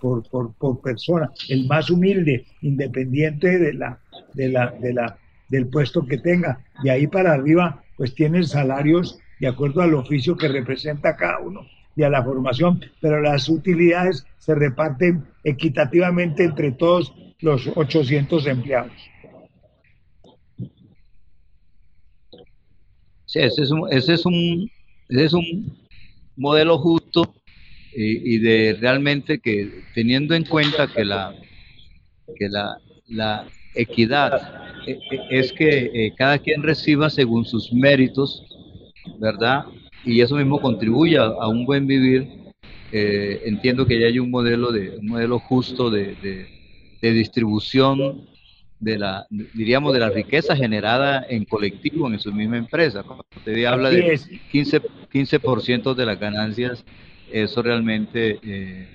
Por, persona, el más humilde, independiente de la, de la, de la, del puesto que tenga. De ahí para arriba, pues tienen salarios de acuerdo al oficio que representa cada uno y a la formación, pero las utilidades se reparten equitativamente entre todos los 800 empleados. Sí, ese es un, ese es un, ese es un modelo justo y, y de realmente que teniendo en cuenta que la, que la, la equidad eh, eh, es que eh, cada quien reciba según sus méritos, ¿verdad? Y eso mismo contribuye a, un buen vivir. eh, entiendo que ya hay un modelo de un modelo justo de, de, de distribución de la diríamos de la riqueza generada en colectivo en su misma empresa. Cuando usted habla de es. 15 15% de las ganancias, eso realmente eh,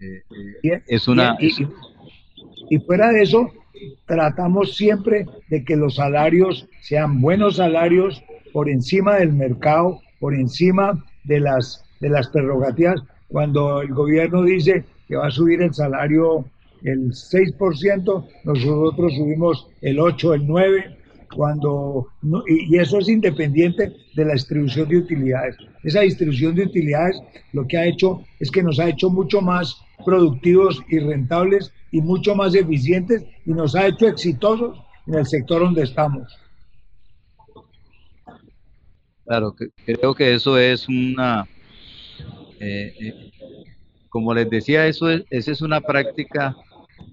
eh, eh, es una y, y- y fuera de eso, tratamos siempre de que los salarios sean buenos salarios por encima del mercado, por encima de las, de las prerrogativas. Cuando el gobierno dice que va a subir el salario el 6%, nosotros subimos el 8, el 9, cuando no- y, eso es independiente de la distribución de utilidades. Esa distribución de utilidades lo que ha hecho es que nos ha hecho mucho más productivos y rentables y mucho más eficientes y nos ha hecho exitosos en el sector donde estamos. Claro, que- creo que eso es una, eh, eh, como les decía, eso es, esa es una práctica,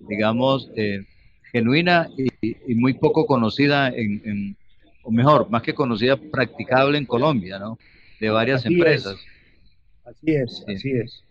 digamos, eh, genuina y, y muy poco conocida en, en- o mejor, más que conocida, practicable en Colombia, ¿no? De varias Así es. empresas. Así es, Sí. así es,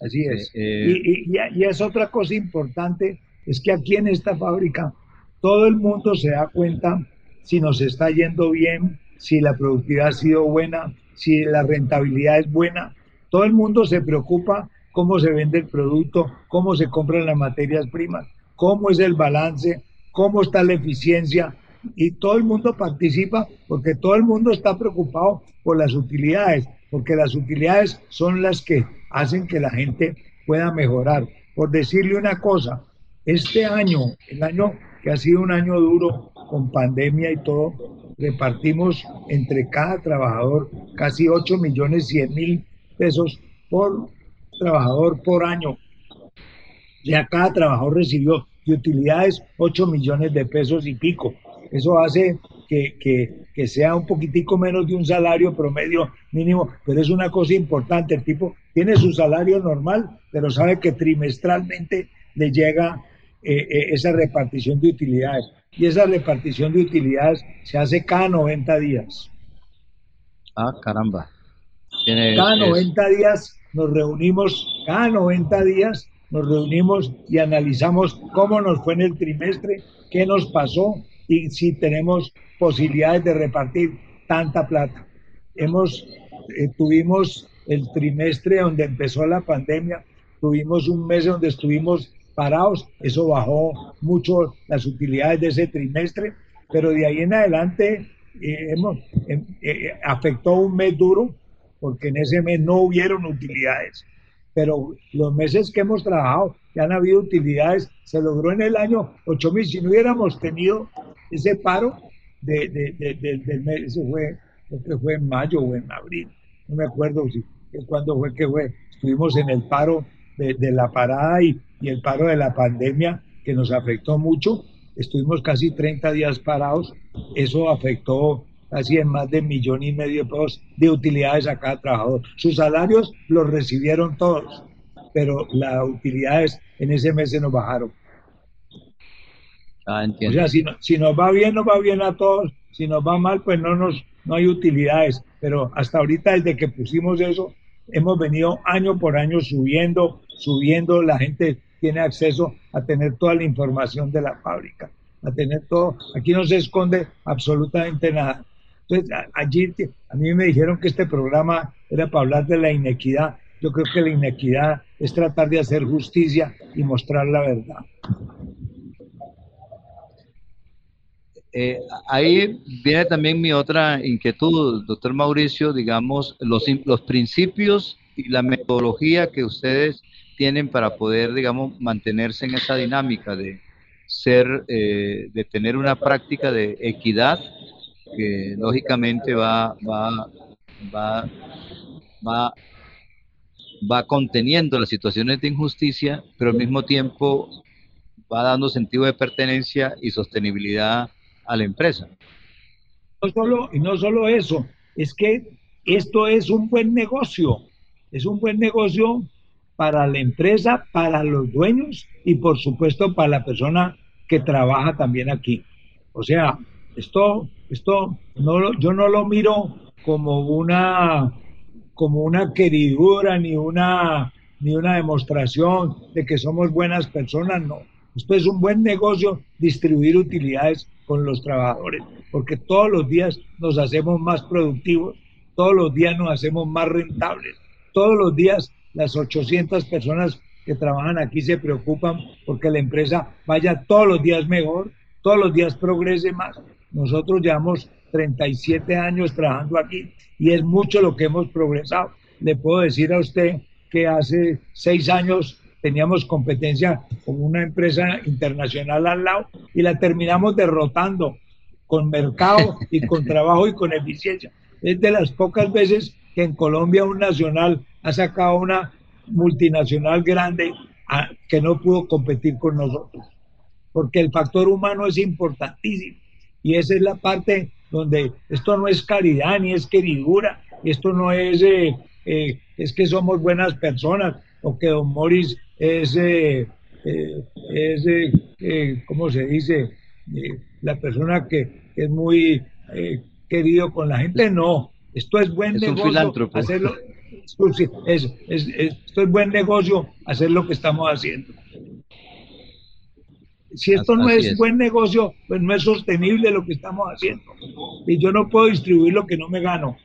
así es. Eh, Y, y- y- y es otra cosa importante, es que aquí en esta fábrica todo el mundo se da cuenta si nos está yendo bien, si la productividad ha sido buena, si la rentabilidad es buena. Todo el mundo se preocupa cómo se vende el producto, cómo se compran las materias primas, cómo es el balance, cómo está la eficiencia. Y todo el mundo participa porque todo el mundo está preocupado por las utilidades, porque las utilidades son las que hacen que la gente pueda mejorar. Por decirle una cosa, este año, el año que ha sido un año duro con pandemia y todo, repartimos entre cada trabajador casi 8 millones 100 mil pesos por trabajador por año. Ya cada trabajador recibió de utilidades 8 millones de pesos y pico. Eso hace que, que, que sea un poquitico menos de un salario promedio mínimo, pero es una cosa importante. El tipo tiene su salario normal, pero sabe que trimestralmente le llega eh, eh, esa repartición de utilidades. Y esa repartición de utilidades se hace cada 90 días. ah, caramba. Cada es- 90 días nos reunimos, cada 90 días nos reunimos y analizamos cómo nos fue en el trimestre, qué nos pasó y si tenemos posibilidades de repartir tanta plata. Hemos, eh, tuvimos el trimestre donde empezó la pandemia, tuvimos un mes donde estuvimos parados, eso bajó mucho las utilidades de ese trimestre, pero de ahí en adelante eh, hemos, eh, eh, afectó un mes duro porque en ese mes no hubieron utilidades. Pero los meses que hemos trabajado, ya han habido utilidades, se logró en el año 8000. Si no hubiéramos tenido ese paro de, de- de- de- del mes, eso fue, creo que fue en mayo o en abril, no me acuerdo si cuándo fue que fue. Estuvimos en el paro de la parada y, y el paro de la pandemia que nos afectó mucho. Estuvimos casi 30 días parados. Eso afectó en más de millón y medio de pesos de utilidades a cada trabajador. Sus salarios los recibieron todos, pero las utilidades en ese mes se nos bajaron. Ah, O entiendo. sea, si, no- si nos va bien, nos va bien a todos. Si nos va mal, pues no nos no hay utilidades. Pero hasta ahorita, desde que pusimos eso, hemos venido año por año subiendo, subiendo. La gente tiene acceso a tener toda la información de la fábrica, a tener todo. Aquí no se esconde absolutamente nada. Entonces, allí a mí me dijeron que este programa era para hablar de la inequidad. Yo creo que la inequidad es tratar de hacer justicia y mostrar la verdad. Eh, ahí viene también mi otra inquietud, doctor Mauricio, digamos, los, los principios y la metodología que ustedes tienen para poder, digamos, mantenerse en esa dinámica de ser, eh, de tener una práctica de equidad que lógicamente va, va, va, va, va conteniendo las situaciones de injusticia, pero al mismo tiempo va dando sentido de pertenencia y sostenibilidad a la empresa. no solo, y no solo eso, es que esto es un buen negocio, es un buen negocio para la empresa, para los dueños y por supuesto para la persona que trabaja también aquí. O sea, esto, esto yo no lo miro como una, como una queridura ni una, ni una demostración de que somos buenas personas, no. Esto es un buen negocio distribuir utilidades con los trabajadores, porque todos los días nos hacemos más productivos, todos los días nos hacemos más rentables, todos los días las 800 personas que trabajan aquí se preocupan porque la empresa vaya todos los días mejor, todos los días progrese más. Nosotros llevamos 37 años trabajando aquí y es mucho lo que hemos progresado. Le puedo decir a usted que hace seis años teníamos competencia con una empresa internacional al lado y la terminamos derrotando con mercado y con trabajo y con eficiencia. Es de las pocas veces que en Colombia un nacional ha sacado una multinacional grande a- que no pudo competir con nosotros. Porque el factor humano es importantísimo. Y esa es la parte donde esto no es caridad ni es queridura, esto no es, eh, eh, es que somos buenas personas o que don Morris es, eh, eh, es eh, ¿cómo se dice? La persona que es muy querido con la gente, no. Esto es buen Es un negocio. filántropo. Hacerlo, es- es- esto es buen negocio hacer lo que estamos haciendo. Si esto no es. buen negocio, pues no es sostenible lo que estamos haciendo. Y yo no puedo distribuir lo que no me gano.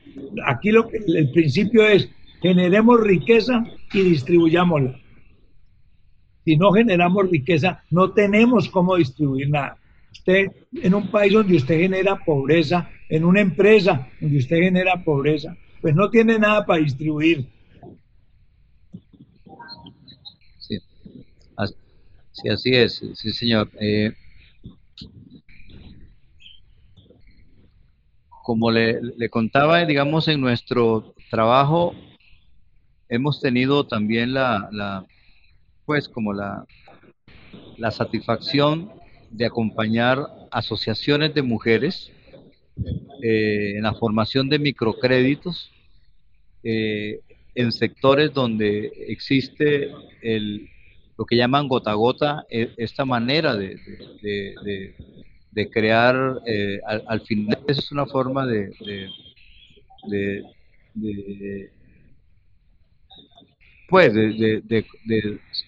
Aquí lo que, el principio es generemos riqueza y distribuyámosla. Si no generamos riqueza, no tenemos cómo distribuir nada. Usted, en un país donde usted genera pobreza, en una empresa donde usted genera pobreza, pues no tiene nada para distribuir. Sí, As- sí, así es, sí, señor. Eh, como le, contaba, digamos, en nuestro trabajo hemos tenido también la, la pues, como la, la satisfacción de acompañar asociaciones de mujeres eh, en la formación de microcréditos eh, en sectores donde existe el, lo que llaman gota a gota, eh, esta manera de, de- de- de- de crear, eh, al, al final es una forma de, pues de,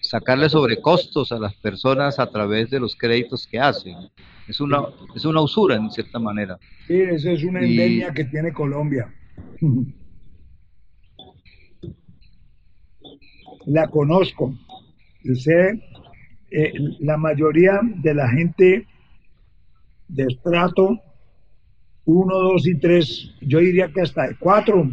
sacarle sobrecostos a las personas a través de los créditos que hacen. Es una, es una usura en cierta manera. Sí, esa es una Y- endemia que tiene Colombia. La conozco. Usted, eh, la mayoría de la gente de estrato 1, 2 y 3, yo diría que hasta el 4,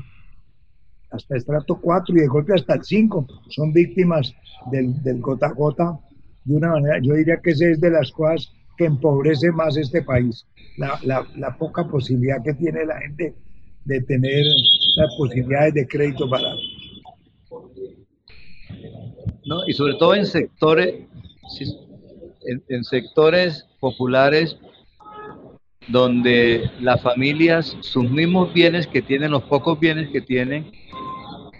hasta estrato 4 y de golpe hasta el 5, son víctimas del, del gota a gota de una manera, yo diría que esa es de las cosas que empobrece más este país, la, la, la poca posibilidad que tiene la gente de tener las posibilidades de crédito barato. ¿No? Y sobre todo en sectores, en, en sectores populares donde las familias, sus mismos bienes que tienen, los pocos bienes que tienen,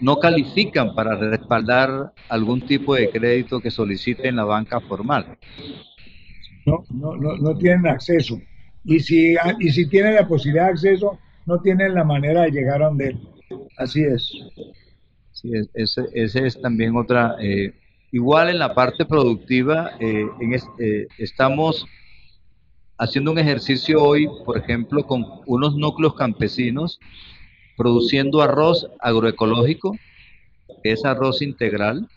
no califican para respaldar algún tipo de crédito que solicite en la banca formal. no, no, no, no tienen acceso. Y si, y si tienen la posibilidad de acceso, no tienen la manera de llegar a donde Así es. Sí, ese, ese es también otra. Eh, igual en la parte productiva, eh, en eh, estamos haciendo un ejercicio hoy, por ejemplo, con unos núcleos campesinos produciendo arroz agroecológico, que es arroz integral.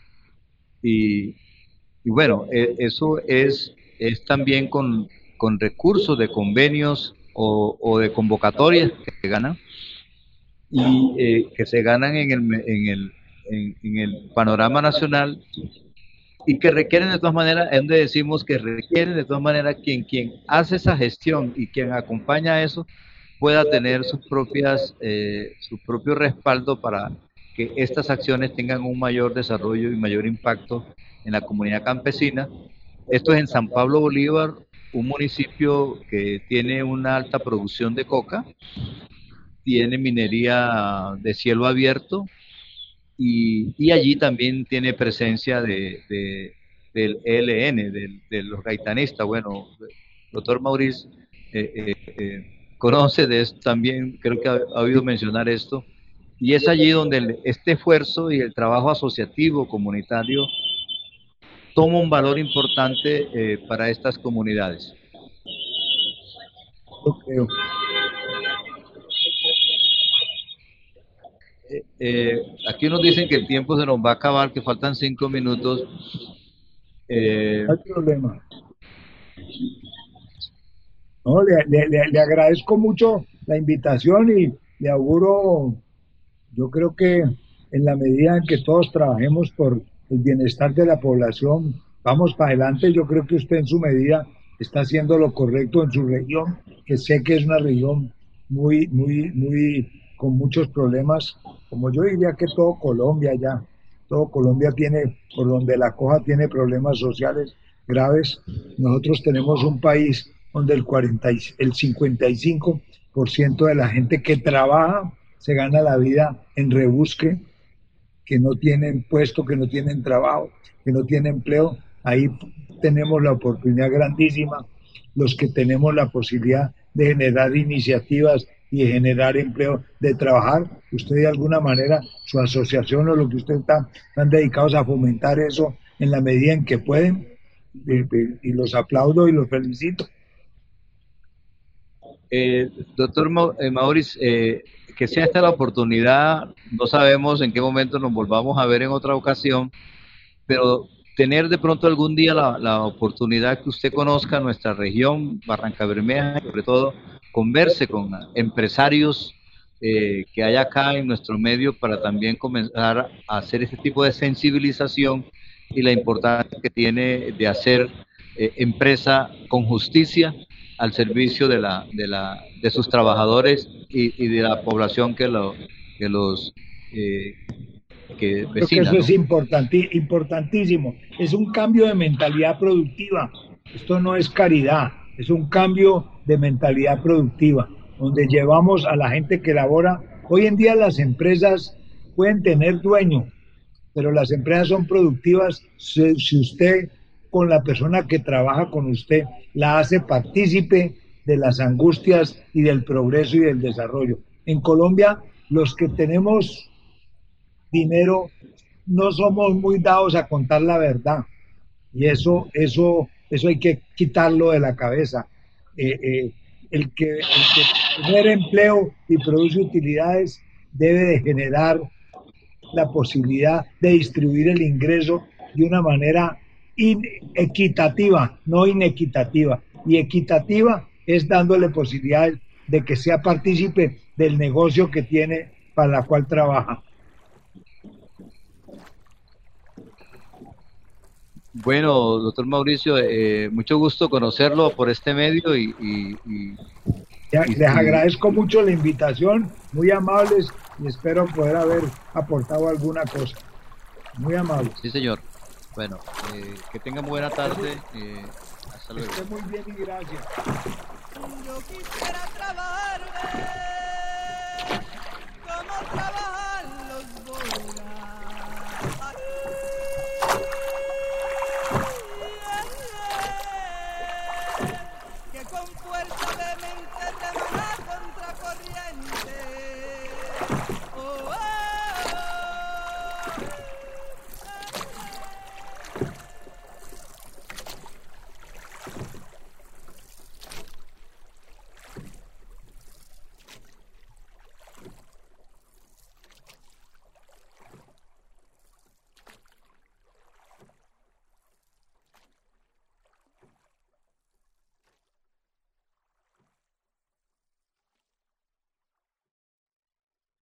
Y, bueno, e, eso es, es también con, con recursos de convenios o, de convocatorias que ganan y eh, que se ganan en el, en, el, en, el panorama nacional y que requieren de todas maneras, es donde decimos que requieren de todas maneras quien, quien hace esa gestión y quien acompaña eso pueda tener sus propias, eh, su propio respaldo para que estas acciones tengan un mayor desarrollo y mayor impacto en la comunidad campesina. Esto es en San Pablo Bolívar, un municipio que tiene una alta producción de coca tiene minería de cielo abierto y, allí también tiene presencia de, del ELN, de los gaitanistas. Bueno, doctor Maurice eh, eh, eh, conoce de esto también, creo que ha, oído mencionar esto, y es allí donde este esfuerzo y el trabajo asociativo comunitario toma un valor importante para estas comunidades. Eh, aquí nos dicen que el tiempo se nos va a acabar, que faltan cinco minutos. Eh, no hay problema. No, le, agradezco mucho la invitación y le auguro, yo creo que en la medida en que todos trabajemos por el bienestar de la población, vamos para adelante. Yo creo que usted en su medida está haciendo lo correcto en su región, que sé que es una región muy, muy, muy con muchos problemas, como yo diría que todo Colombia ya, todo Colombia tiene, por donde la coja tiene problemas sociales graves. Nosotros tenemos un país donde el, 40, el 55% de la gente que trabaja se gana la vida en rebusque, que no tienen puesto, que no tienen trabajo, que no tienen empleo. Ahí tenemos la oportunidad grandísima, los que tenemos la posibilidad de generar iniciativas y generar empleo, de trabajar, usted de alguna manera, su asociación o lo que usted está, están dedicados a fomentar eso en la medida en que pueden, y los aplaudo y los felicito. Eh, doctor eh, Maurice, eh, que sea esta la oportunidad, no sabemos en qué momento nos volvamos a ver en otra ocasión, pero tener de pronto algún día la, la oportunidad que usted conozca nuestra región, Barranca Bermeja, sobre todo, converse con empresarios eh, que hay acá en nuestro medio para también comenzar a hacer este tipo de sensibilización y la importancia que tiene de hacer eh, empresa con justicia al servicio de, la, de, la, de sus trabajadores y, de la población que, lo, que los eh, que vecina, eso es importantísimo. Es un cambio de mentalidad productiva. Esto no es caridad, es un cambio de mentalidad productiva, donde llevamos a la gente que labora. Hoy en día las empresas pueden tener dueño, pero las empresas son productivas si, usted con la persona que trabaja con usted la hace partícipe de las angustias y del progreso y del desarrollo. En Colombia, los que tenemos dinero no somos muy dados a contar la verdad. Y eso, eso, eso hay que quitarlo de la cabeza. Eh, eh, el, que, el empleo y produce utilidades debe de generar la posibilidad de distribuir el ingreso de una manera equitativa, no inequitativa. Y equitativa es dándole posibilidades de que sea partícipe del negocio que tiene para la cual trabaja. Bueno, doctor Mauricio, eh, mucho gusto conocerlo por este medio y... les agradezco mucho la invitación, muy amables y espero poder haber aportado alguna cosa. Muy amable. Sí, señor. Bueno, eh, que tengan buena tarde. Eh, hasta luego. Esté muy bien y gracias. Yo quisiera trabajar, como trabajar.